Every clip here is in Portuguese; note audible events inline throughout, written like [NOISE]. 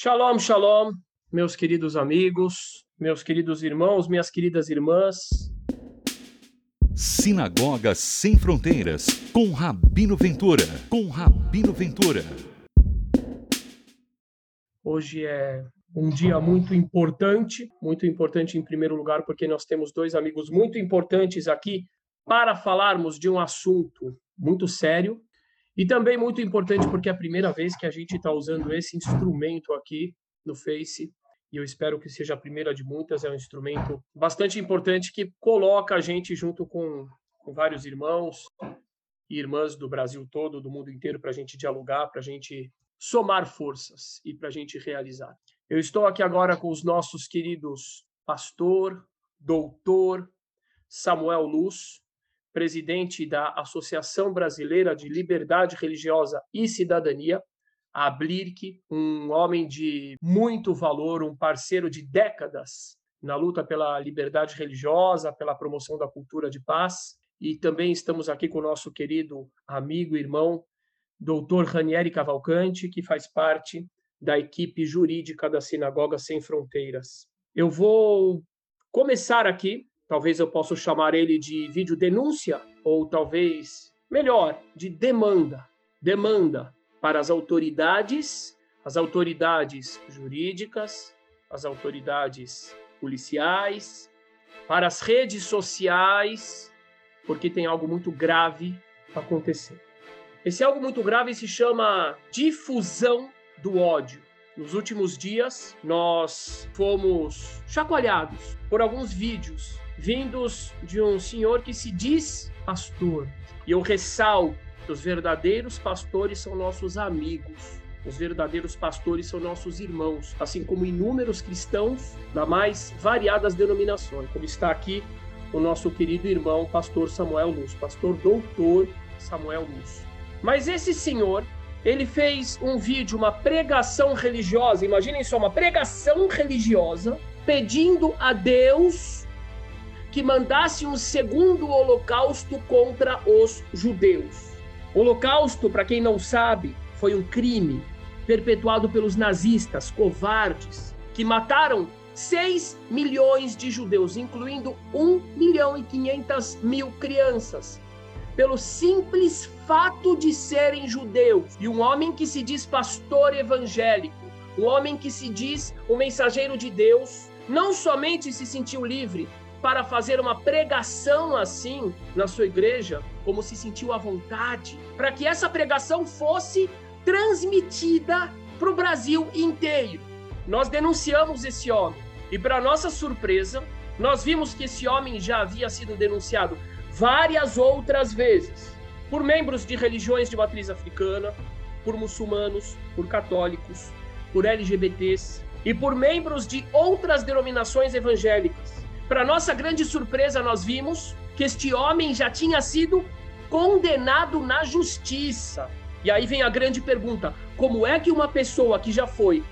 Shalom, shalom, meus queridos amigos, meus queridos irmãos, minhas queridas irmãs. Sinagoga Sem Fronteiras, com Rabino Ventura, com Rabino Ventura. Hoje é um dia muito importante, muito importante em primeiro lugar porque nós temos dois amigos muito importantes aqui para falarmos de um assunto muito sério, e também muito importante porque é a primeira vez que a gente está usando esse instrumento aqui no Face, e eu espero que seja a primeira de muitas. É um instrumento bastante importante que coloca a gente junto com, com vários irmãos e irmãs do Brasil todo, do mundo inteiro, para a gente dialogar, para a gente somar forças e para a gente realizar. Eu estou aqui agora com os nossos queridos pastor, doutor Samuel Luz, presidente da Associação Brasileira de Liberdade Religiosa e Cidadania, a Blirk, um homem de muito valor, um parceiro de décadas na luta pela liberdade religiosa, pela promoção da cultura de paz. E também estamos aqui com o nosso querido amigo e irmão, doutor Ranieri Cavalcante, que faz parte da equipe jurídica da Sinagoga Sem Fronteiras. Eu vou começar aqui talvez eu possa chamar ele de vídeo denúncia, ou talvez melhor, de demanda. Demanda para as autoridades, as autoridades jurídicas, as autoridades policiais, para as redes sociais, porque tem algo muito grave acontecendo. Esse algo muito grave se chama difusão do ódio. Nos últimos dias, nós fomos chacoalhados por alguns vídeos vindos de um senhor que se diz pastor. E eu ressalto: os verdadeiros pastores são nossos amigos. Os verdadeiros pastores são nossos irmãos, assim como inúmeros cristãos da mais variadas denominações, como está aqui o nosso querido irmão, pastor Samuel Luz, pastor doutor Samuel Luz. Mas esse senhor, ele fez um vídeo, uma pregação religiosa, imaginem só, uma pregação religiosa, pedindo a Deus que mandasse um segundo holocausto contra os judeus. O holocausto, para quem não sabe, foi um crime perpetuado pelos nazistas covardes que mataram 6 milhões de judeus, incluindo 1 milhão e 500 mil crianças, pelo simples fato de serem judeus. E um homem que se diz pastor evangélico, um homem que se diz um mensageiro de Deus, não somente se sentiu livre, para fazer uma pregação assim na sua igreja, como se sentiu à vontade, para que essa pregação fosse transmitida para o Brasil inteiro. Nós denunciamos esse homem e, para nossa surpresa, nós vimos que esse homem já havia sido denunciado várias outras vezes por membros de religiões de matriz africana, por muçulmanos, por católicos, por LGBTs e por membros de outras denominações evangélicas. Para nossa grande surpresa, nós vimos que este homem já tinha sido condenado na justiça. E aí vem a grande pergunta: como é que uma pessoa que já foi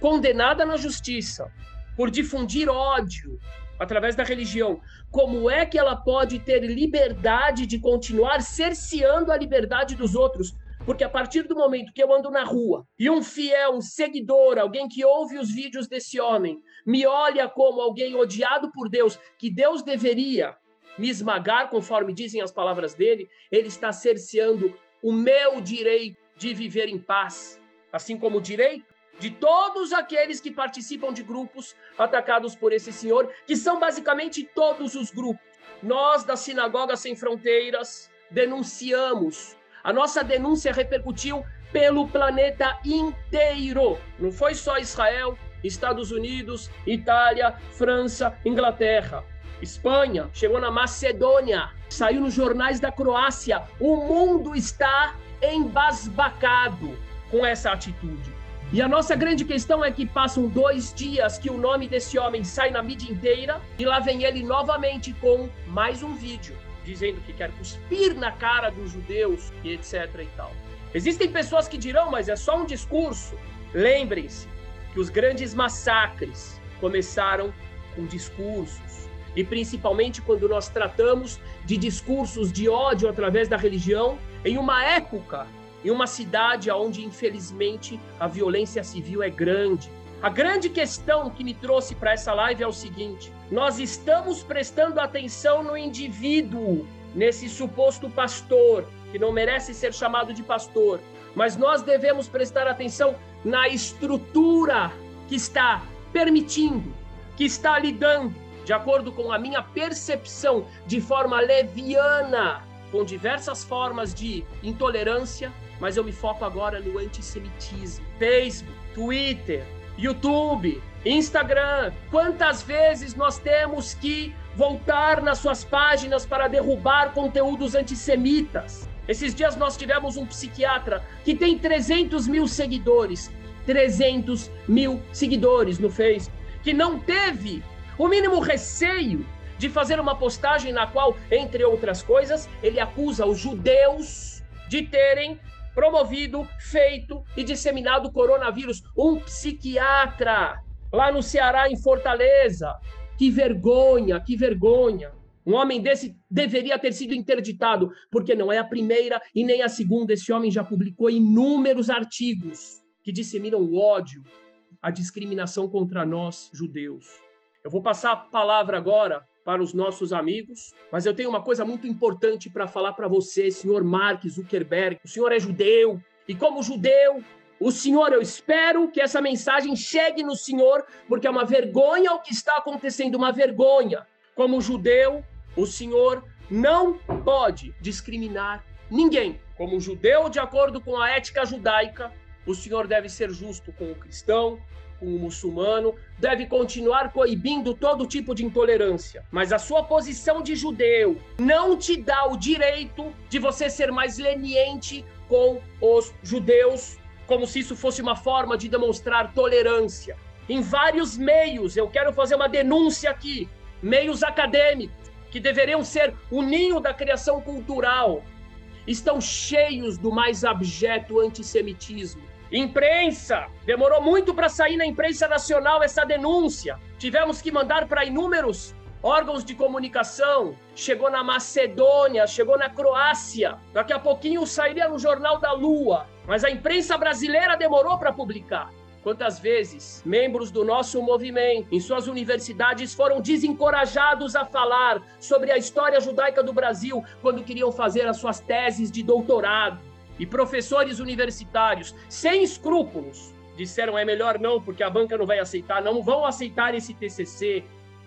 condenada na justiça por difundir ódio através da religião, como é que ela pode ter liberdade de continuar cerceando a liberdade dos outros? Porque a partir do momento que eu ando na rua e um fiel, um seguidor, alguém que ouve os vídeos desse homem, me olha como alguém odiado por Deus, que Deus deveria me esmagar, conforme dizem as palavras dele, ele está cerceando o meu direito de viver em paz, assim como o direito de todos aqueles que participam de grupos atacados por esse senhor, que são basicamente todos os grupos. Nós da Sinagoga Sem Fronteiras denunciamos a nossa denúncia repercutiu pelo planeta inteiro. Não foi só Israel, Estados Unidos, Itália, França, Inglaterra. Espanha, chegou na Macedônia, saiu nos jornais da Croácia. O mundo está embasbacado com essa atitude. E a nossa grande questão é que passam dois dias que o nome desse homem sai na mídia inteira e lá vem ele novamente com mais um vídeo dizendo que quer cuspir na cara dos judeus e etc e tal. Existem pessoas que dirão, mas é só um discurso. Lembrem-se que os grandes massacres começaram com discursos. E principalmente quando nós tratamos de discursos de ódio através da religião, em uma época em uma cidade onde, infelizmente, a violência civil é grande. A grande questão que me trouxe para essa live é o seguinte: nós estamos prestando atenção no indivíduo, nesse suposto pastor, que não merece ser chamado de pastor, mas nós devemos prestar atenção na estrutura que está permitindo, que está lidando, de acordo com a minha percepção, de forma leviana, com diversas formas de intolerância, mas eu me foco agora no antissemitismo. Facebook, Twitter, YouTube, Instagram. Quantas vezes nós temos que voltar nas suas páginas para derrubar conteúdos antissemitas? Esses dias nós tivemos um psiquiatra que tem 300 mil seguidores. 300 mil seguidores no Facebook. Que não teve o mínimo receio de fazer uma postagem na qual, entre outras coisas, ele acusa os judeus de terem promovido, feito e disseminado o coronavírus. Um psiquiatra lá no Ceará, em Fortaleza. Que vergonha, que vergonha. Um homem desse deveria ter sido interditado, porque não é a primeira e nem a segunda. Esse homem já publicou inúmeros artigos que disseminam o ódio, a discriminação contra nós, judeus. Eu vou passar a palavra agora para os nossos amigos, mas eu tenho uma coisa muito importante para falar para você, senhor Mark Zuckerberg. O senhor é judeu, e como judeu, o senhor, eu espero que essa mensagem chegue no senhor, porque é uma vergonha o que está acontecendo, uma vergonha. Como judeu, o senhor não pode discriminar ninguém. Como judeu, de acordo com a ética judaica, o senhor deve ser justo com o cristão, com o muçulmano, deve continuar coibindo todo tipo de intolerância. Mas a sua posição de judeu não te dá o direito de você ser mais leniente com os judeus, como se isso fosse uma forma de demonstrar tolerância. Em vários meios, eu quero fazer uma denúncia aqui, meios acadêmicos, que deveriam ser o ninho da criação cultural, estão cheios do mais abjeto antissemitismo Imprensa! Demorou muito para sair na imprensa nacional essa denúncia. Tivemos que mandar para inúmeros órgãos de comunicação. Chegou na Macedônia, chegou na Croácia. Daqui a pouquinho sairia no Jornal da Lua. Mas a imprensa brasileira demorou para publicar. Quantas vezes membros do nosso movimento, em suas universidades, foram desencorajados a falar sobre a história judaica do Brasil quando queriam fazer as suas teses de doutorado? E professores universitários sem escrúpulos disseram é melhor não, porque a banca não vai aceitar, não vão aceitar esse TCC.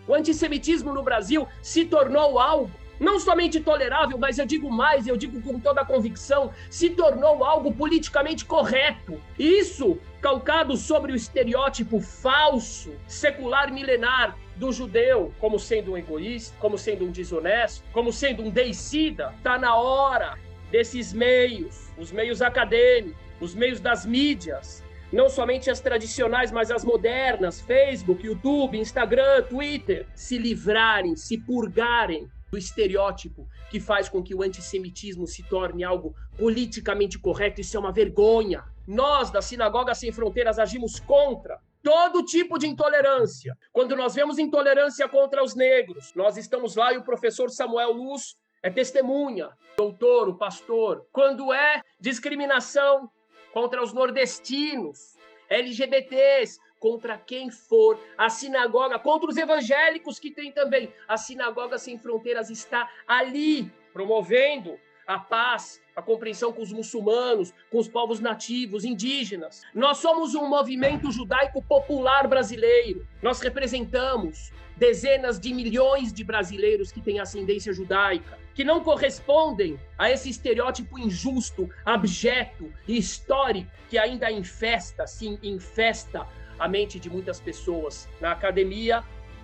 O antissemitismo no Brasil se tornou algo não somente tolerável, mas eu digo mais, eu digo com toda a convicção, se tornou algo politicamente correto. Isso calcado sobre o estereótipo falso, secular milenar do judeu como sendo um egoísta, como sendo um desonesto, como sendo um deicida. Tá na hora desses meios, os meios acadêmicos, os meios das mídias, não somente as tradicionais, mas as modernas, Facebook, YouTube, Instagram, Twitter, se livrarem, se purgarem do estereótipo que faz com que o antissemitismo se torne algo politicamente correto. Isso é uma vergonha. Nós, da Sinagoga Sem Fronteiras, agimos contra todo tipo de intolerância. Quando nós vemos intolerância contra os negros, nós estamos lá e o professor Samuel Luz é testemunha, doutor, o pastor. Quando é discriminação contra os nordestinos, LGBTs, contra quem for, a sinagoga, contra os evangélicos que tem também. A sinagoga sem fronteiras está ali, promovendo a paz, a compreensão com os muçulmanos, com os povos nativos, indígenas. Nós somos um movimento judaico popular brasileiro. Nós representamos dezenas de milhões de brasileiros que têm ascendência judaica que não correspondem a esse estereótipo injusto, abjeto e histórico que ainda infesta, sim, infesta a mente de muitas pessoas na academia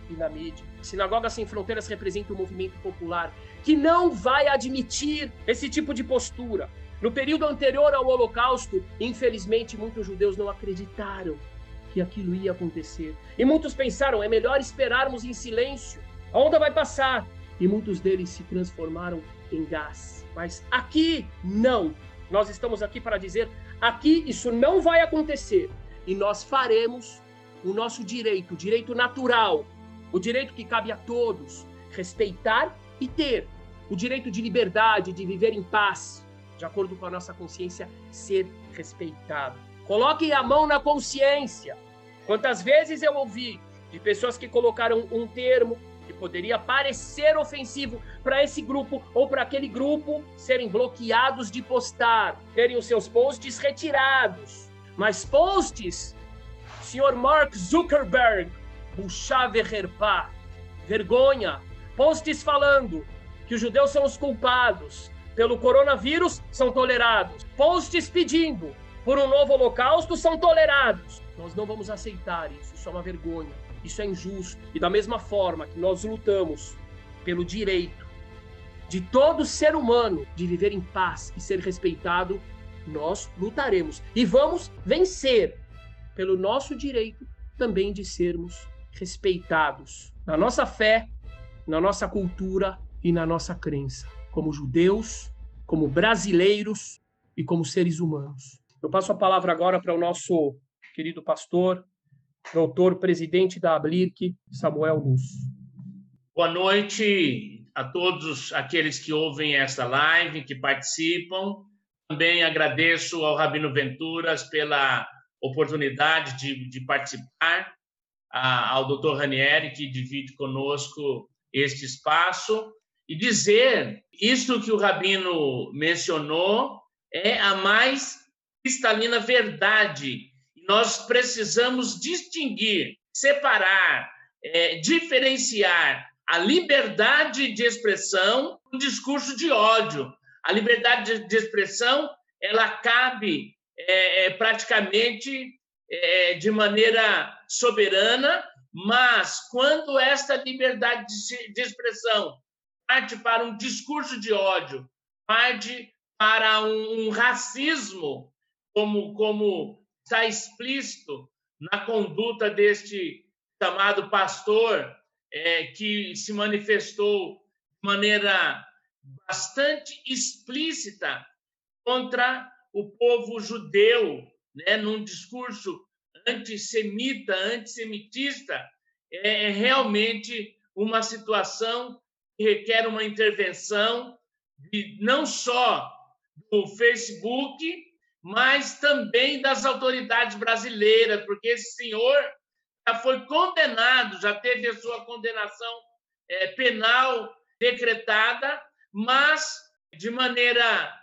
e na mídia. Sinagoga Sem Fronteiras representa um movimento popular que não vai admitir esse tipo de postura. No período anterior ao Holocausto, infelizmente, muitos judeus não acreditaram que aquilo ia acontecer. E muitos pensaram: é melhor esperarmos em silêncio. A onda vai passar e muitos deles se transformaram em gás. Mas aqui não. Nós estamos aqui para dizer: aqui isso não vai acontecer e nós faremos o nosso direito, o direito natural, o direito que cabe a todos, respeitar e ter, o direito de liberdade, de viver em paz, de acordo com a nossa consciência, ser respeitado. Coloque a mão na consciência. Quantas vezes eu ouvi de pessoas que colocaram um termo que poderia parecer ofensivo para esse grupo ou para aquele grupo serem bloqueados de postar, terem os seus posts retirados. Mas posts, senhor Mark Zuckerberg, buchá verherpá, vergonha, posts falando que os judeus são os culpados pelo coronavírus são tolerados, posts pedindo por um novo holocausto são tolerados. Nós não vamos aceitar isso, isso é uma vergonha. Isso é injusto. E da mesma forma que nós lutamos pelo direito de todo ser humano de viver em paz e ser respeitado, nós lutaremos e vamos vencer pelo nosso direito também de sermos respeitados na nossa fé, na nossa cultura e na nossa crença, como judeus, como brasileiros e como seres humanos. Eu passo a palavra agora para o nosso querido pastor, doutor presidente da Ablirc, Samuel Luz. Boa noite a todos aqueles que ouvem esta live, que participam. Também agradeço ao Rabino Venturas pela oportunidade de, de participar, ao doutor Ranieri, que divide conosco este espaço, e dizer isto que o Rabino mencionou é a mais cristalina verdade nós precisamos distinguir, separar, é, diferenciar a liberdade de expressão do discurso de ódio. A liberdade de expressão ela cabe é, é, praticamente é, de maneira soberana, mas quando esta liberdade de, expressão parte para um discurso de ódio, parte para um, um racismo, como, como está explícito na conduta deste chamado pastor é, que se manifestou de maneira bastante explícita contra o povo judeu, né, num discurso antissemita, antissemitista, é, é realmente uma situação que requer uma intervenção de, não só do Facebook, mas também das autoridades brasileiras, porque esse senhor já foi condenado, já teve a sua condenação é, penal decretada, mas de maneira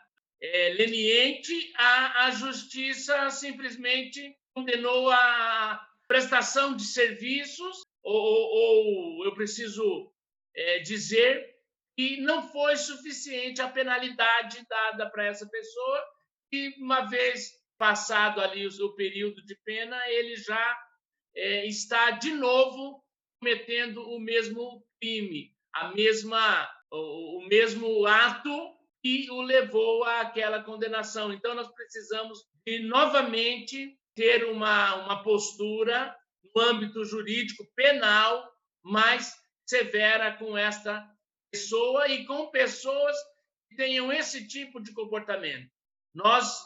é, leniente, a, a justiça simplesmente condenou a prestação de serviços, ou, ou, ou eu preciso é, dizer que não foi suficiente a penalidade dada para essa pessoa e uma vez passado ali o período de pena, ele já é, está de novo cometendo o mesmo crime, a mesma, o, o mesmo ato que o levou àquela condenação. Então, nós precisamos de novamente ter uma, uma postura no âmbito jurídico penal mais severa com esta pessoa e com pessoas que tenham esse tipo de comportamento. Nós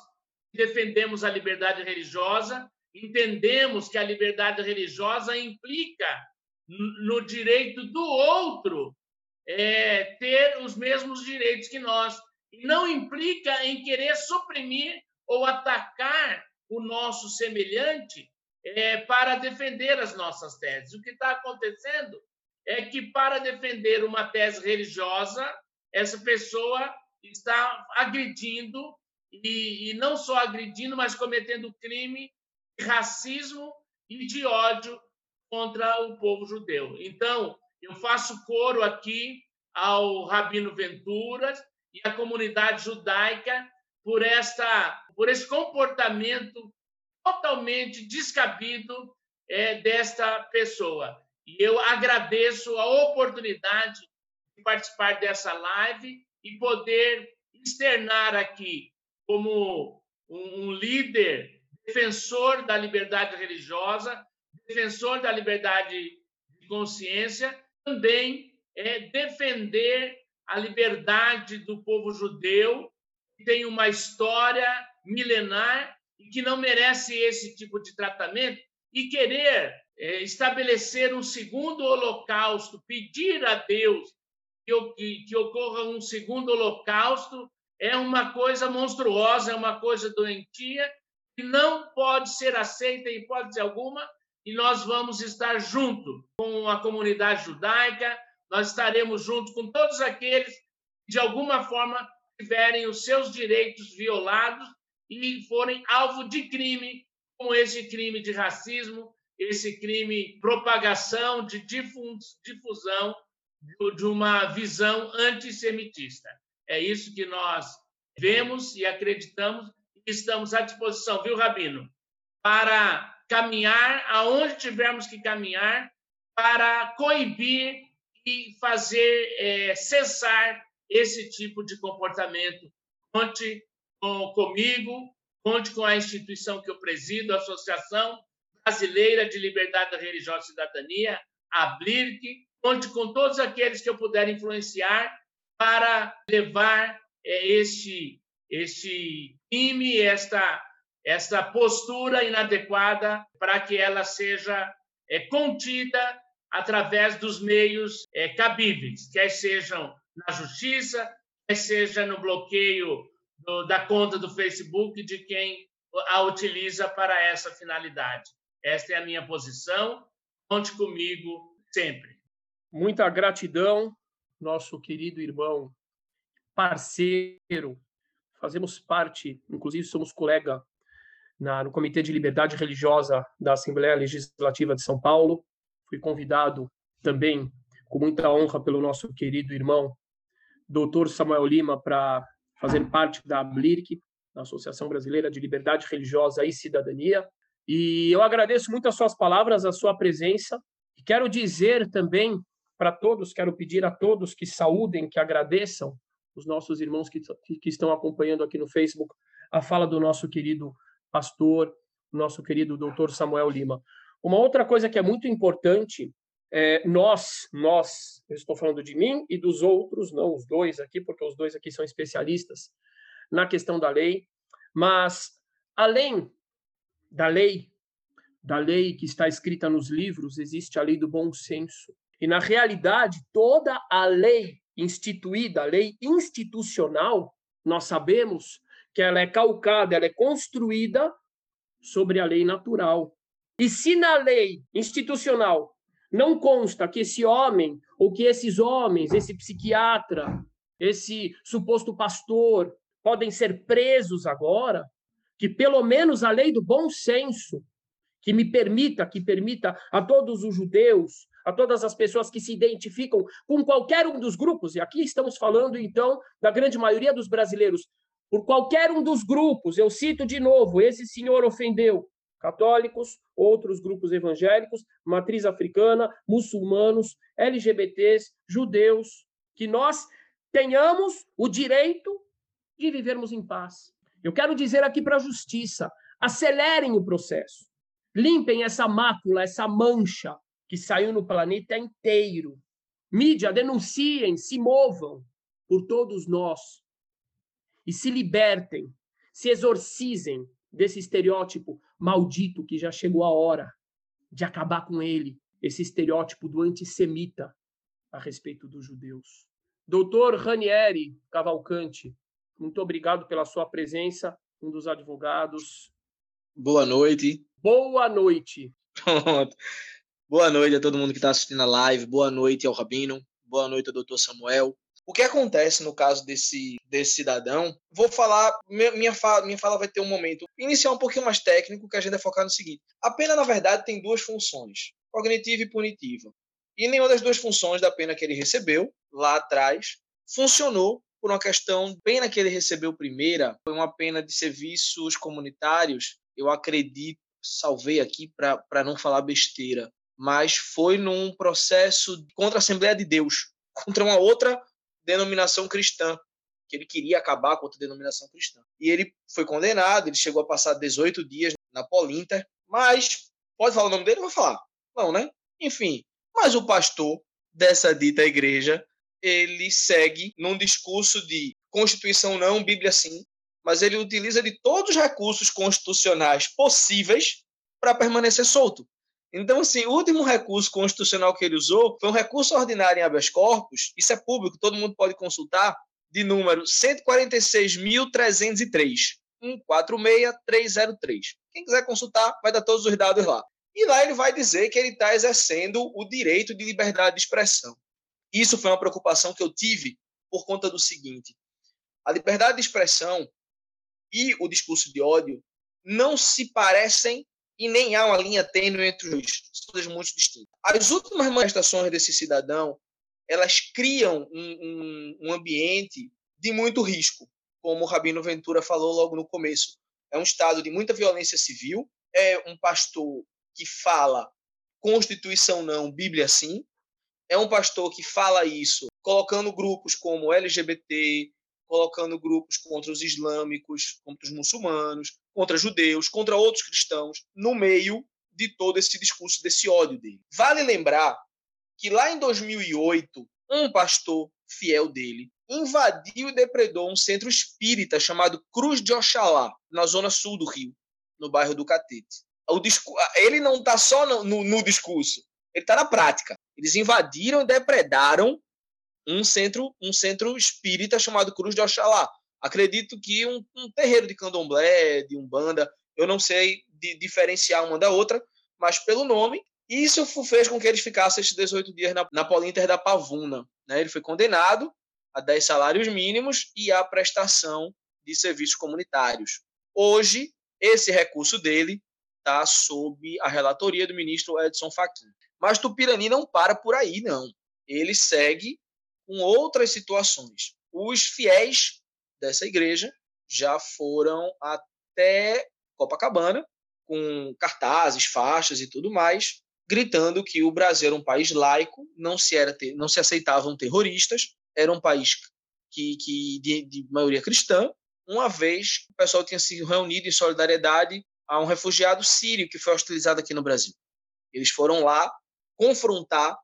defendemos a liberdade religiosa, entendemos que a liberdade religiosa implica no direito do outro é, ter os mesmos direitos que nós, não implica em querer suprimir ou atacar o nosso semelhante é, para defender as nossas teses. O que está acontecendo é que, para defender uma tese religiosa, essa pessoa está agredindo e, e não só agredindo, mas cometendo crime de racismo e de ódio contra o povo judeu. Então, eu faço coro aqui ao Rabino Venturas e à comunidade judaica por esta por esse comportamento totalmente descabido é, desta pessoa. E eu agradeço a oportunidade de participar dessa live e poder externar aqui como um, líder defensor da liberdade religiosa, defensor da liberdade de consciência, também é defender a liberdade do povo judeu, que tem uma história milenar e que não merece esse tipo de tratamento, e querer é, estabelecer um segundo holocausto, pedir a Deus que, que, ocorra um segundo holocausto, é uma coisa monstruosa, é uma coisa doentia, que não pode ser aceita em hipótese alguma, e nós vamos estar junto com a comunidade judaica, nós estaremos junto com todos aqueles que, de alguma forma, tiverem os seus direitos violados e forem alvo de crime, como esse crime de racismo, esse crime propagação de difusão de uma visão antissemitista. É isso que nós vemos e acreditamos e estamos à disposição, viu, Rabino? Para caminhar aonde tivermos que caminhar, para coibir e fazer é, cessar esse tipo de comportamento. Conte com, comigo, conte com a instituição que eu presido, a Associação Brasileira de Liberdade Religiosa e Cidadania, a BLIRC, conte com todos aqueles que eu puder influenciar para levar é, este, este crime, esta, esta postura inadequada, para que ela seja é, contida através dos meios é, cabíveis, quer sejam na justiça, quer seja no bloqueio do, da conta do Facebook de quem a utiliza para essa finalidade. Esta é a minha posição. Conte comigo sempre. Muita gratidão, nosso querido irmão, parceiro. Fazemos parte, inclusive somos colega na, no Comitê de Liberdade Religiosa da Assembleia Legislativa de São Paulo. Fui convidado também, com muita honra, pelo nosso querido irmão, doutor Samuel Lima, para fazer parte da ABLIRC, da Associação Brasileira de Liberdade Religiosa e Cidadania. E eu agradeço muito as suas palavras, a sua presença. E quero dizer também para todos, quero pedir a todos que saúdem, que agradeçam os nossos irmãos que, que estão acompanhando aqui no Facebook a fala do nosso querido pastor, nosso querido doutor Samuel Lima. Uma outra coisa que é muito importante é nós, nós, eu estou falando de mim e dos outros, não os dois aqui, porque os dois aqui são especialistas na questão da lei, mas além da lei, da lei que está escrita nos livros, existe a lei do bom senso. E, na realidade, toda a lei instituída, a lei institucional, nós sabemos que ela é calcada, ela é construída sobre a lei natural. E se na lei institucional não consta que esse homem, ou que esses homens, esse psiquiatra, esse suposto pastor, podem ser presos agora, que pelo menos a lei do bom senso, que me permita, que permita a todos os judeus, a todas as pessoas que se identificam com qualquer um dos grupos, e aqui estamos falando então da grande maioria dos brasileiros, por qualquer um dos grupos, eu cito de novo, esse senhor ofendeu católicos, outros grupos evangélicos, matriz africana, muçulmanos, LGBTs, judeus, que nós tenhamos o direito de vivermos em paz. Eu quero dizer aqui para a justiça: acelerem o processo, limpem essa mácula, essa mancha que saiu no planeta inteiro. Mídia, denunciem, se movam por todos nós e se libertem, se exorcizem desse estereótipo maldito que já chegou a hora de acabar com ele, esse estereótipo do antissemita a respeito dos judeus. Doutor Ranieri Cavalcante, muito obrigado pela sua presença, um dos advogados. Boa noite. Boa noite. Boa noite a todo mundo que está assistindo a live. Boa noite ao Rabino. Boa noite ao doutor Samuel. O que acontece no caso desse, desse cidadão? Vou falar, minha fala, minha fala vai ter um momento inicial um pouquinho mais técnico, que a gente vai focar no seguinte. A pena, na verdade, tem duas funções, cognitiva e punitiva. E nenhuma das duas funções da pena que ele recebeu, lá atrás, funcionou por uma questão, pena que ele recebeu primeira, foi uma pena de serviços comunitários, eu acredito, salvei aqui para não falar besteira, mas foi num processo contra a Assembleia de Deus, contra uma outra denominação cristã, que ele queria acabar com outra denominação cristã. E ele foi condenado, ele chegou a passar 18 dias na Polinter, mas pode falar o nome dele? Eu vou falar. Não, né? Enfim, mas o pastor dessa dita igreja, ele segue num discurso de Constituição não, Bíblia sim, mas ele utiliza de todos os recursos constitucionais possíveis para permanecer solto. Então, assim, o último recurso constitucional que ele usou foi um recurso ordinário em habeas corpus, isso é público, todo mundo pode consultar, de número 146.303. 146303. Quem quiser consultar, vai dar todos os dados lá. E lá ele vai dizer que ele está exercendo o direito de liberdade de expressão. Isso foi uma preocupação que eu tive por conta do seguinte: a liberdade de expressão e o discurso de ódio não se parecem e nem há uma linha tênue entre os coisas muito distintas. As últimas manifestações desse cidadão, elas criam um, um, um ambiente de muito risco, como o Rabino Ventura falou logo no começo. É um estado de muita violência civil, é um pastor que fala Constituição não, Bíblia sim. É um pastor que fala isso colocando grupos como LGBT, colocando grupos contra os islâmicos, contra os muçulmanos, contra judeus, contra outros cristãos, no meio de todo esse discurso desse ódio dele. Vale lembrar que lá em 2008, um pastor fiel dele invadiu e depredou um centro espírita chamado Cruz de Oxalá, na zona sul do Rio, no bairro do Catete. Ele não está só no, no, no discurso, ele está na prática. Eles invadiram e depredaram um centro, um centro espírita chamado Cruz de Oxalá. Acredito que um, um terreiro de candomblé, de umbanda, eu não sei de, diferenciar uma da outra, mas pelo nome, isso fez com que eles ficassem esses 18 dias na, na Polinter da Pavuna. Né? Ele foi condenado a 10 salários mínimos e a prestação de serviços comunitários. Hoje, esse recurso dele está sob a relatoria do ministro Edson Fachin. Mas Tupirani não para por aí, não. Ele segue com outras situações. Os fiéis dessa igreja já foram até Copacabana com cartazes, faixas e tudo mais, gritando que o Brasil era um país laico, não se, era, não se aceitavam terroristas, era um país que, que de, de maioria cristã, uma vez o pessoal tinha se reunido em solidariedade a um refugiado sírio que foi hostilizado aqui no Brasil. Eles foram lá confrontar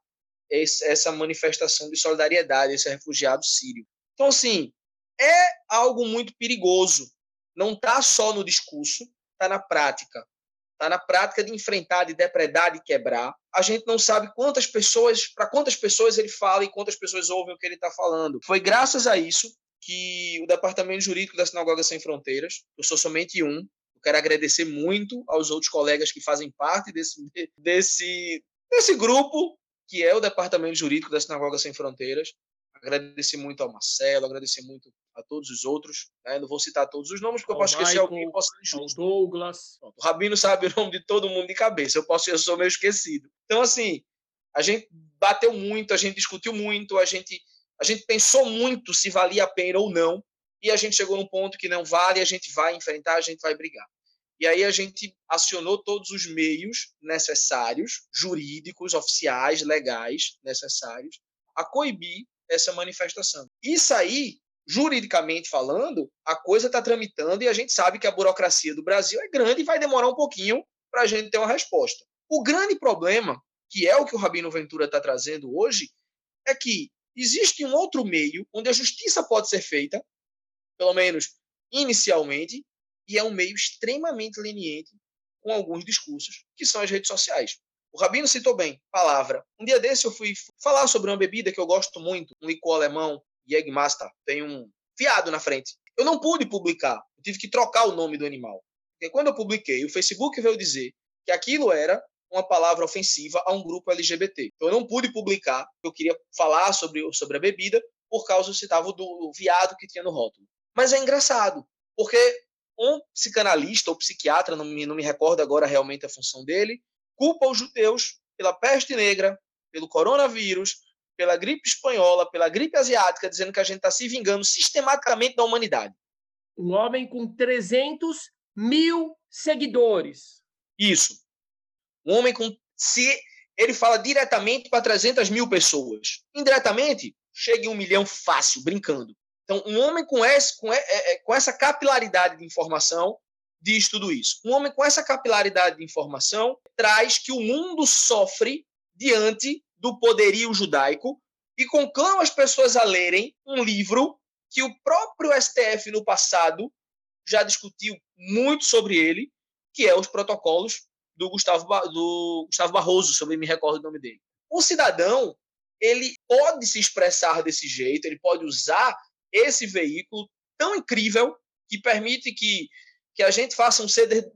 essa manifestação de solidariedade, esse refugiado sírio. Então, assim, é algo muito perigoso. Não está só no discurso, está na prática. Está na prática de enfrentar, de depredar, de quebrar. A gente não sabe quantas pessoas, para quantas pessoas ele fala e quantas pessoas ouvem o que ele está falando. Foi graças a isso que o Departamento Jurídico da Sinagoga Sem Fronteiras, eu sou somente um, eu quero agradecer muito aos outros colegas que fazem parte desse, [LAUGHS] desse, desse grupo, que é o Departamento Jurídico da Sinagoga Sem Fronteiras. Agradecer muito ao Marcelo, agradecer muito a todos os outros. Né? Não vou citar todos os nomes, porque eu posso esquecer alguém, posso ser injusto. Douglas. O Rabino sabe o nome de todo mundo de cabeça. Eu posso, eu sou meio esquecido. Então, assim, a gente bateu muito, a gente discutiu muito, a gente, a gente pensou muito se valia a pena ou não, e a gente chegou num ponto que não vale, a gente vai enfrentar, a gente vai brigar. E aí a gente acionou todos os meios necessários, jurídicos, oficiais, legais necessários, a coibir essa manifestação. Isso aí juridicamente falando, a coisa está tramitando e a gente sabe que a burocracia do Brasil é grande e vai demorar um pouquinho para a gente ter uma resposta. O grande problema, que é o que o Rabino Ventura está trazendo hoje, é que existe um outro meio onde a justiça pode ser feita, pelo menos inicialmente, e é um meio extremamente leniente com alguns discursos, que são as redes sociais. O Rabino citou bem, palavra. Um dia desse eu fui falar sobre uma bebida que eu gosto muito, um licor alemão Jägmaster tem um fiado na frente. Eu não pude publicar, eu tive que trocar o nome do animal. Porque quando eu publiquei, o Facebook veio dizer que aquilo era uma palavra ofensiva a um grupo LGBT. Então eu não pude publicar, eu queria falar sobre, sobre a bebida, por causa citava do, do viado que tinha no rótulo. Mas é engraçado, porque um psicanalista ou psiquiatra, não me, não me recordo agora realmente a função dele, culpa os judeus pela peste negra, pelo coronavírus, pela gripe espanhola, pela gripe asiática, dizendo que a gente está se vingando sistematicamente da humanidade. Um homem com 300 mil seguidores. Isso. Um homem com. Se ele fala diretamente para 300 mil pessoas. Indiretamente, chega em um milhão fácil, brincando. Então, um homem com, esse, com, é, é, com essa capilaridade de informação diz tudo isso. Um homem com essa capilaridade de informação traz que o mundo sofre diante do poderio judaico e conclama as pessoas a lerem um livro que o próprio STF no passado já discutiu muito sobre ele, que é os protocolos do Gustavo, do Gustavo Barroso, se eu me recordo o nome dele. O cidadão, ele pode se expressar desse jeito, ele pode usar esse veículo tão incrível que permite que, que a gente faça um ceder,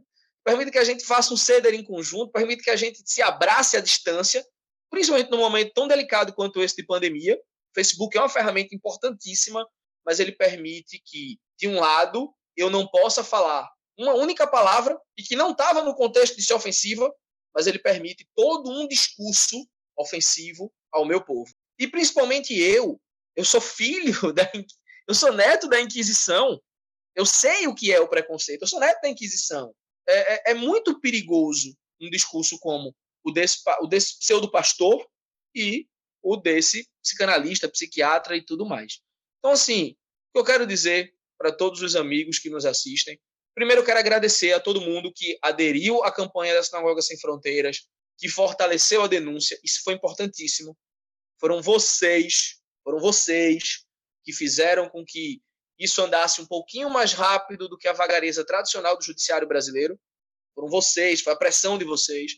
permite que a gente faça um ceder em conjunto, permite que a gente se abrace à distância, principalmente num momento tão delicado quanto esse de pandemia. O Facebook é uma ferramenta importantíssima, mas ele permite que, de um lado, eu não possa falar uma única palavra e que não estava no contexto de ser ofensiva, mas ele permite todo um discurso ofensivo ao meu povo. E principalmente eu, eu sou filho [LAUGHS] da eu sou neto da Inquisição. Eu sei o que é o preconceito. Eu sou neto da Inquisição. É, é, é muito perigoso um discurso como o desse, o desse pseudo-pastor e o desse psicanalista, psiquiatra e tudo mais. Então, assim, o que eu quero dizer para todos os amigos que nos assistem, primeiro eu quero agradecer a todo mundo que aderiu à campanha da Sinagoga Sem Fronteiras, que fortaleceu a denúncia. Isso foi importantíssimo. Foram vocês, foram vocês que fizeram com que isso andasse um pouquinho mais rápido do que a vagareza tradicional do judiciário brasileiro. Foram vocês, foi a pressão de vocês.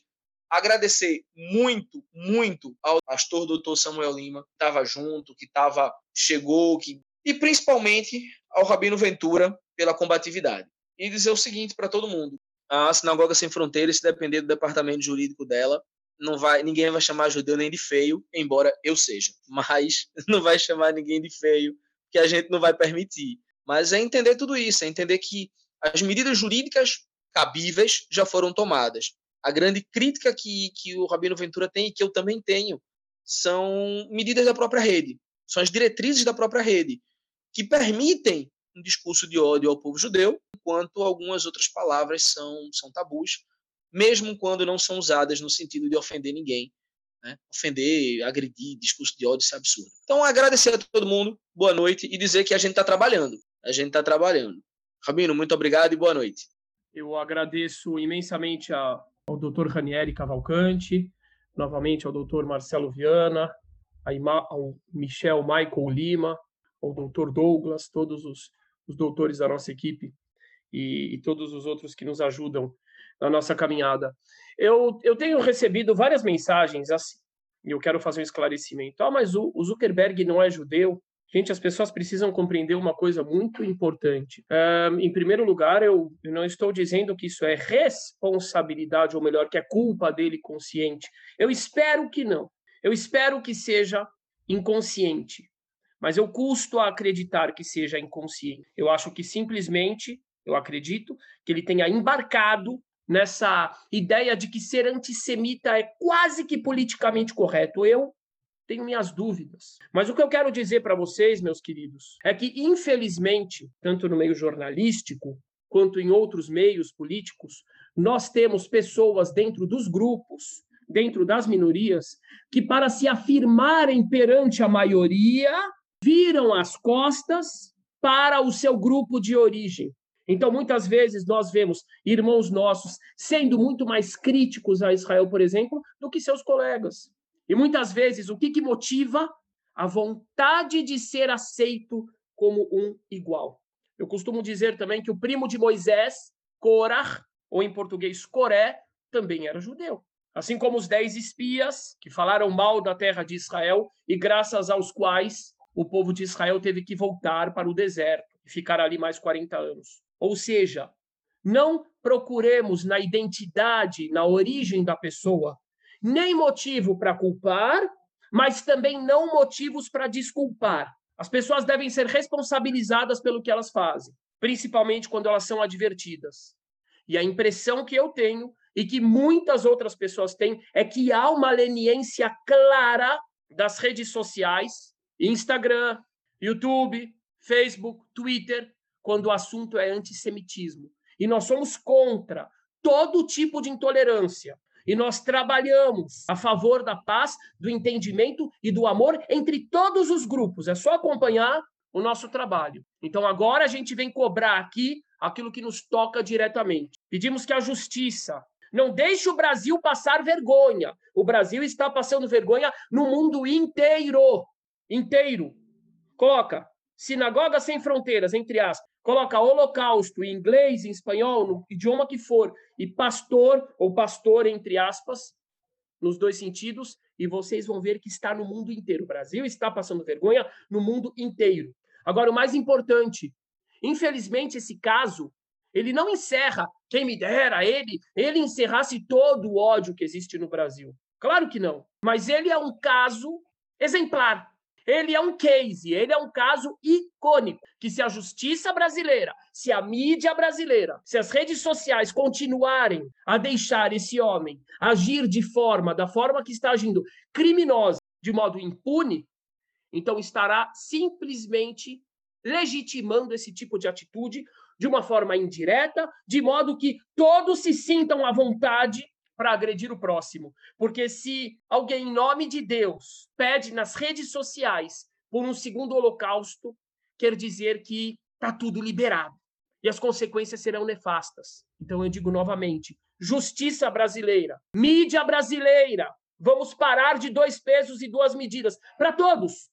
Agradecer muito, muito ao pastor doutor Samuel Lima, que estava junto, que estava chegou, que e principalmente ao Rabino Ventura pela combatividade. E dizer o seguinte para todo mundo: a Sinagoga Sem Fronteiras, se depender do departamento jurídico dela, não vai, ninguém vai chamar judeu nem de feio, embora eu seja, mas [LAUGHS] não vai chamar ninguém de feio, que a gente não vai permitir. Mas é entender tudo isso, é entender que as medidas jurídicas cabíveis já foram tomadas. A grande crítica que, que o Rabino Ventura tem e que eu também tenho são medidas da própria rede, são as diretrizes da própria rede, que permitem um discurso de ódio ao povo judeu, enquanto algumas outras palavras são, são tabus, mesmo quando não são usadas no sentido de ofender ninguém. Né? Ofender, agredir, discurso de ódio, isso é absurdo. Então, agradecer a todo mundo, boa noite, e dizer que a gente está trabalhando. A gente está trabalhando. Rabino, muito obrigado e boa noite. Eu agradeço imensamente a, ao Dr. Ranieri Cavalcante, novamente ao Dr. Marcelo Viana, ao Michel Michael Lima, ao Dr. Douglas, todos os, os doutores da nossa equipe e, e todos os outros que nos ajudam na nossa caminhada. Eu, eu tenho recebido várias mensagens assim, e eu quero fazer um esclarecimento. Ah, mas o, o Zuckerberg não é judeu? Gente, as pessoas precisam compreender uma coisa muito importante. Em primeiro lugar, eu, eu, não estou dizendo que isso é responsabilidade, ou melhor, que é culpa dele consciente. Eu espero que não. Eu espero que seja inconsciente. Mas eu custo a acreditar que seja inconsciente. Eu acho que simplesmente, eu acredito, que ele tenha embarcado nessa ideia de que ser antissemita é quase que politicamente correto. Eu tenho minhas dúvidas. Mas o que eu quero dizer para vocês, meus queridos, é que, infelizmente, tanto no meio jornalístico quanto em outros meios políticos, nós temos pessoas dentro dos grupos, dentro das minorias, que, para se afirmarem perante a maioria, viram as costas para o seu grupo de origem. Então, muitas vezes, nós vemos irmãos nossos sendo muito mais críticos a Israel, por exemplo, do que seus colegas. E muitas vezes, o que, que motiva? A vontade de ser aceito como um igual. Eu costumo dizer também que o primo de Moisés, Korah, ou em português Coré, também era judeu. Assim como os dez espias que falaram mal da terra de Israel e graças aos quais o povo de Israel teve que voltar para o deserto e ficar ali mais 40 anos. Ou seja, não procuremos na identidade, na origem da pessoa, nem motivo para culpar, mas também não motivos para desculpar. As pessoas devem ser responsabilizadas pelo que elas fazem, principalmente quando elas são advertidas. E a impressão que eu tenho e que muitas outras pessoas têm é que há uma leniência clara das redes sociais, Instagram, YouTube, Facebook, Twitter, quando o assunto é antissemitismo. E nós somos contra todo tipo de intolerância. E nós trabalhamos a favor da paz, do entendimento e do amor entre todos os grupos. É só acompanhar o nosso trabalho. Então agora a gente vem cobrar aqui aquilo que nos toca diretamente. Pedimos que a justiça não deixe o Brasil passar vergonha. O Brasil está passando vergonha no mundo inteiro. Inteiro. Coloca Sinagoga Sem Fronteiras, entre aspas, coloca holocausto em inglês, em espanhol, no idioma que for, e pastor, ou pastor, entre aspas, nos dois sentidos, e vocês vão ver que está no mundo inteiro. O Brasil está passando vergonha no mundo inteiro. Agora, o mais importante, infelizmente, esse caso, ele não encerra, quem me dera, ele, ele encerrasse todo o ódio que existe no Brasil. Claro que não. Mas ele é um caso exemplar. Ele é um case, ele é um caso icônico. Que se a justiça brasileira, se a mídia brasileira, se as redes sociais continuarem a deixar esse homem agir de forma, da forma que está agindo, criminosa, de modo impune, então estará simplesmente legitimando esse tipo de atitude de uma forma indireta, de modo que todos se sintam à vontade para agredir o próximo. Porque se alguém, em nome de Deus, pede nas redes sociais por um segundo holocausto, quer dizer que está tudo liberado. E as consequências serão nefastas. Então eu digo novamente: justiça brasileira, mídia brasileira, vamos parar de dois pesos e duas medidas para todos.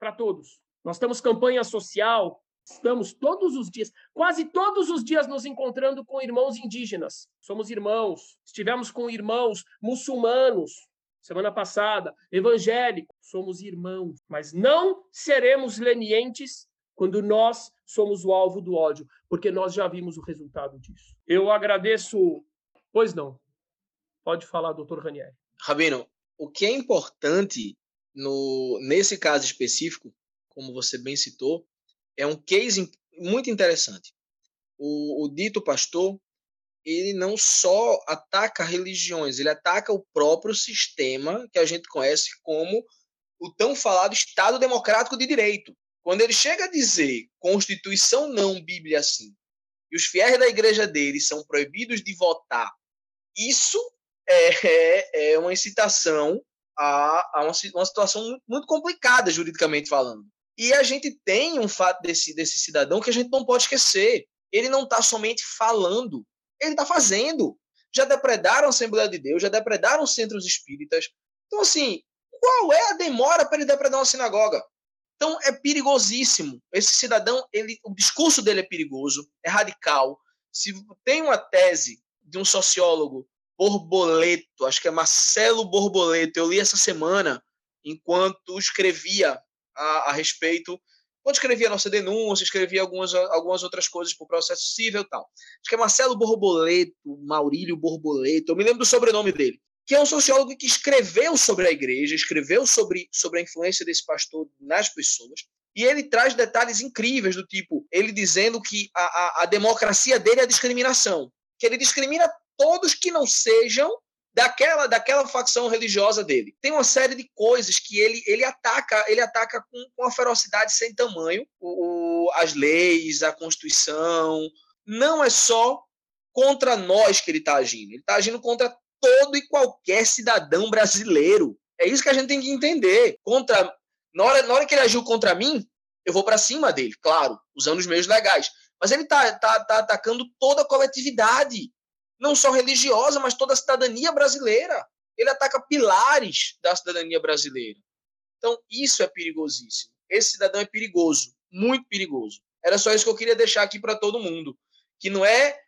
Para todos. Nós temos campanha social, estamos todos os dias, quase todos os dias nos encontrando com irmãos indígenas. Somos irmãos. Estivemos com irmãos muçulmanos semana passada, evangélicos, somos irmãos, mas não seremos lenientes quando nós somos o alvo do ódio, porque nós já vimos o resultado disso. Eu agradeço. Pois não. Pode falar, doutor Ranieri. Rabino, o que é importante no, nesse caso específico como você bem citou, é um case muito interessante. O, o dito pastor, ele não só ataca religiões, ele ataca o próprio sistema que a gente conhece como o tão falado Estado Democrático de Direito. Quando ele chega a dizer Constituição não, Bíblia sim, e os fiéis da igreja dele são proibidos de votar, isso é, é uma incitação a, a uma, uma situação muito complicada, juridicamente falando. E a gente tem um fato desse, desse cidadão que a gente não pode esquecer. Ele não está somente falando, ele está fazendo. Já depredaram a Assembleia de Deus, já depredaram centros espíritas. Então, assim, qual é a demora para ele depredar uma sinagoga? Então, é perigosíssimo. Esse cidadão, ele, o discurso dele é perigoso, é radical. Se tem uma tese de um sociólogo, Borboleto, acho que é Marcelo Borboleto, eu li essa semana, enquanto escrevia a, a respeito. Quando escrevia a nossa denúncia, escrevia algumas, algumas outras coisas para o processo civil e tal. Acho que é Marcelo Borboleto, Maurílio Borboleto, eu me lembro do sobrenome dele, que é um sociólogo que escreveu sobre a igreja, escreveu sobre, sobre a influência desse pastor nas pessoas, e ele traz detalhes incríveis do tipo, ele dizendo que a, a, a democracia dele é a discriminação, que ele discrimina todos que não sejam daquela daquela facção religiosa dele. Tem uma série de coisas que ele, ele ataca, ele ataca com, com uma ferocidade sem tamanho, o, o, as leis, a Constituição. Não é só contra nós que ele está agindo, ele está agindo contra todo e qualquer cidadão brasileiro. É isso que a gente tem que entender. Contra na hora, na hora que ele agiu contra mim, eu vou para cima dele, claro, usando os meios legais. Mas ele está tá, tá atacando toda a coletividade não só religiosa, mas toda a cidadania brasileira. Ele ataca pilares da cidadania brasileira. Então, isso é perigosíssimo. Esse cidadão é perigoso, muito perigoso. Era só isso que eu queria deixar aqui para todo mundo. Que não é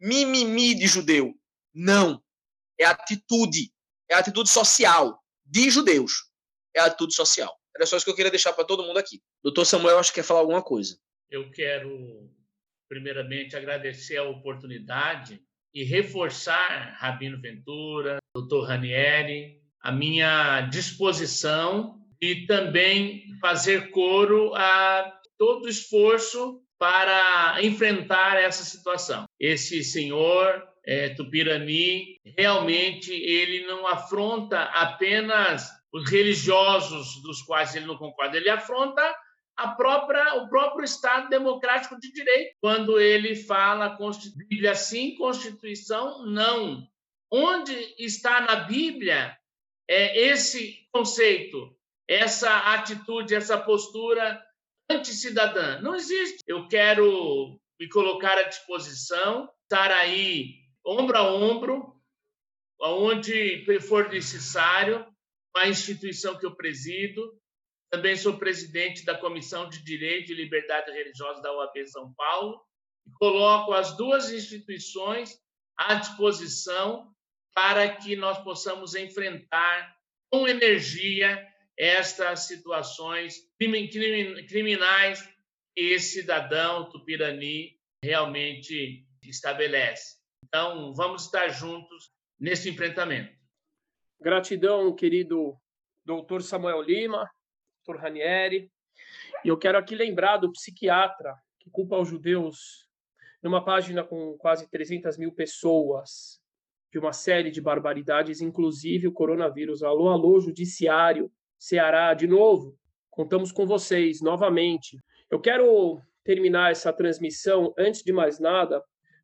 mimimi de judeu. Não. É atitude. É atitude social de judeus. É atitude social. Era só isso que eu queria deixar para todo mundo aqui. Doutor Samuel, acho que quer falar alguma coisa. Eu quero, primeiramente, agradecer a oportunidade e reforçar Rabino Ventura, Dr. Ranieri, a minha disposição e também fazer coro a todo esforço para enfrentar essa situação. Esse senhor é, Tupirani realmente ele não afronta apenas os religiosos dos quais ele não concorda, ele afronta a própria, o próprio Estado democrático de direito, quando ele fala Bíblia sim, Constituição não. Onde está na Bíblia é esse conceito, essa atitude, essa postura anticidadã? Não existe. Eu quero me colocar à disposição, estar aí ombro a ombro, aonde for necessário, com a instituição que eu presido, também sou presidente da Comissão de Direito e Liberdade Religiosa da UAB São Paulo e coloco as duas instituições à disposição para que nós possamos enfrentar com energia estas situações criminais que esse cidadão tupirani realmente estabelece. Então, vamos estar juntos nesse enfrentamento. Gratidão, querido doutor Samuel Lima, doutor Ranieri. E eu quero aqui lembrar do psiquiatra que culpa os judeus numa página com quase 300 mil pessoas de uma série de barbaridades, inclusive o coronavírus. Alô, alô, judiciário, Ceará, de novo, contamos com vocês novamente. Eu quero terminar essa transmissão, antes de mais nada,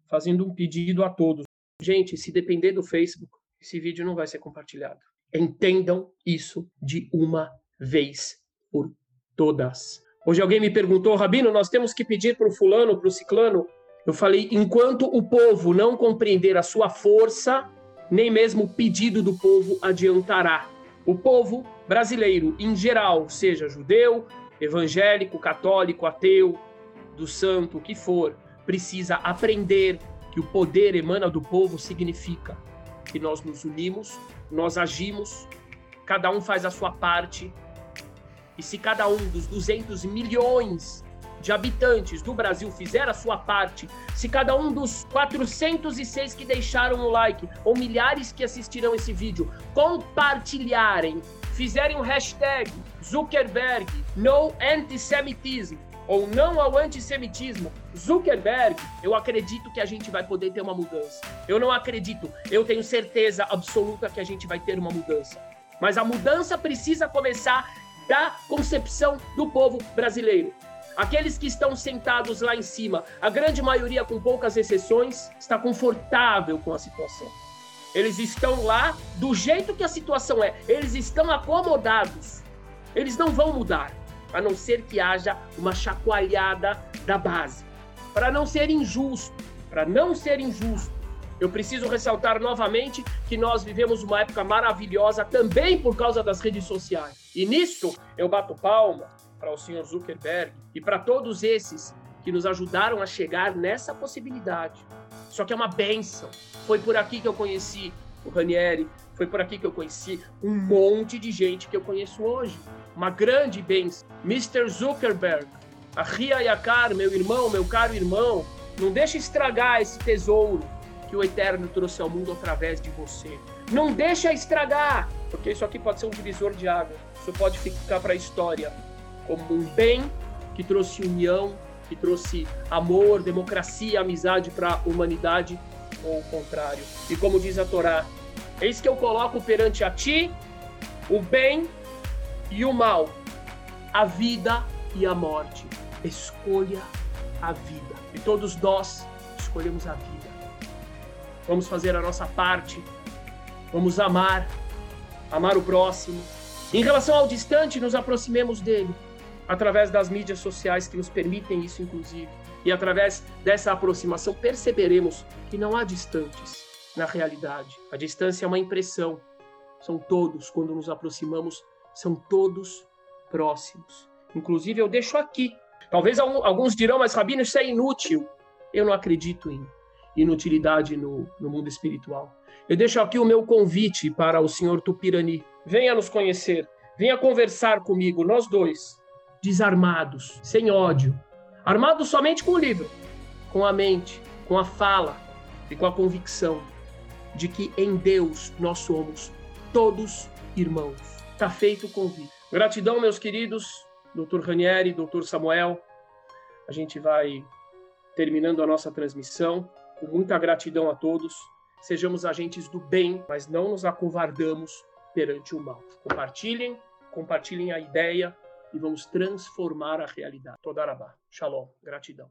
fazendo um pedido a todos. Gente, se depender do Facebook, esse vídeo não vai ser compartilhado. Entendam isso de uma vez por todas. Hoje alguém me perguntou, Rabino, nós temos que pedir para o fulano, para o ciclano. Eu falei, enquanto o povo não compreender a sua força, nem mesmo o pedido do povo adiantará. O povo brasileiro, em geral, seja judeu, evangélico, católico, ateu, do santo, o que for, precisa aprender que o poder emana do povo significa que nós nos unimos, nós agimos, cada um faz a sua parte. E se cada um dos 200 milhões de habitantes do Brasil fizer a sua parte, se cada um dos 406 que deixaram o like ou milhares que assistirão esse vídeo compartilharem, fizerem um hashtag Zuckerberg no antisemitismo ou não ao antissemitismo, Zuckerberg, eu acredito que a gente vai poder ter uma mudança. Eu não acredito, eu tenho certeza absoluta que a gente vai ter uma mudança. Mas a mudança precisa começar da concepção do povo brasileiro. Aqueles que estão sentados lá em cima, a grande maioria, com poucas exceções, está confortável com a situação. Eles estão lá do jeito que a situação é. Eles estão acomodados. Eles não vão mudar a não ser que haja uma chacoalhada da base. Para não ser injusto, para não ser injusto, eu preciso ressaltar novamente que nós vivemos uma época maravilhosa também por causa das redes sociais. E nisso eu bato palma para o senhor Zuckerberg e para todos esses que nos ajudaram a chegar nessa possibilidade. Só que é uma benção. Foi por aqui que eu conheci o Ranieri, foi por aqui que eu conheci um monte de gente que eu conheço hoje. Uma grande bênção. Mr. Zuckerberg, a Ria Yakar, meu irmão, meu caro irmão, não deixe estragar esse tesouro que o Eterno trouxe ao mundo através de você. Não deixa estragar, porque isso aqui pode ser um divisor de água. Isso pode ficar para a história como um bem que trouxe união, que trouxe amor, democracia, amizade para a humanidade, ou o contrário. E como diz a Torá, Eis que eu coloco perante a ti o bem e o mal, a vida e a morte. Escolha a vida. E todos nós escolhemos a vida. Vamos fazer a nossa parte. Vamos amar, amar o próximo. Em relação ao distante, nos aproximemos dele através das mídias sociais que nos permitem isso, inclusive. E através dessa aproximação perceberemos que não há distantes na realidade. A distância é uma impressão. São todos, quando nos aproximamos, são todos próximos. Inclusive, eu deixo aqui. Talvez alguns dirão, mas Rabino, isso é inútil. Eu não acredito em inutilidade no, no mundo espiritual. Eu deixo aqui o meu convite para o senhor Tupirani. Venha nos conhecer, venha conversar comigo, nós dois, desarmados, sem ódio, armados somente com o livro, com a mente, com a fala e com a convicção de que em Deus nós somos todos irmãos. Está feito o convite. Gratidão, meus queridos, Dr. Ranieri, Dr. Samuel. A gente vai terminando a nossa transmissão com muita gratidão a todos. Sejamos agentes do bem, mas não nos acovardamos perante o mal. Compartilhem, compartilhem a ideia e vamos transformar a realidade. Todarabá. Shalom. Gratidão.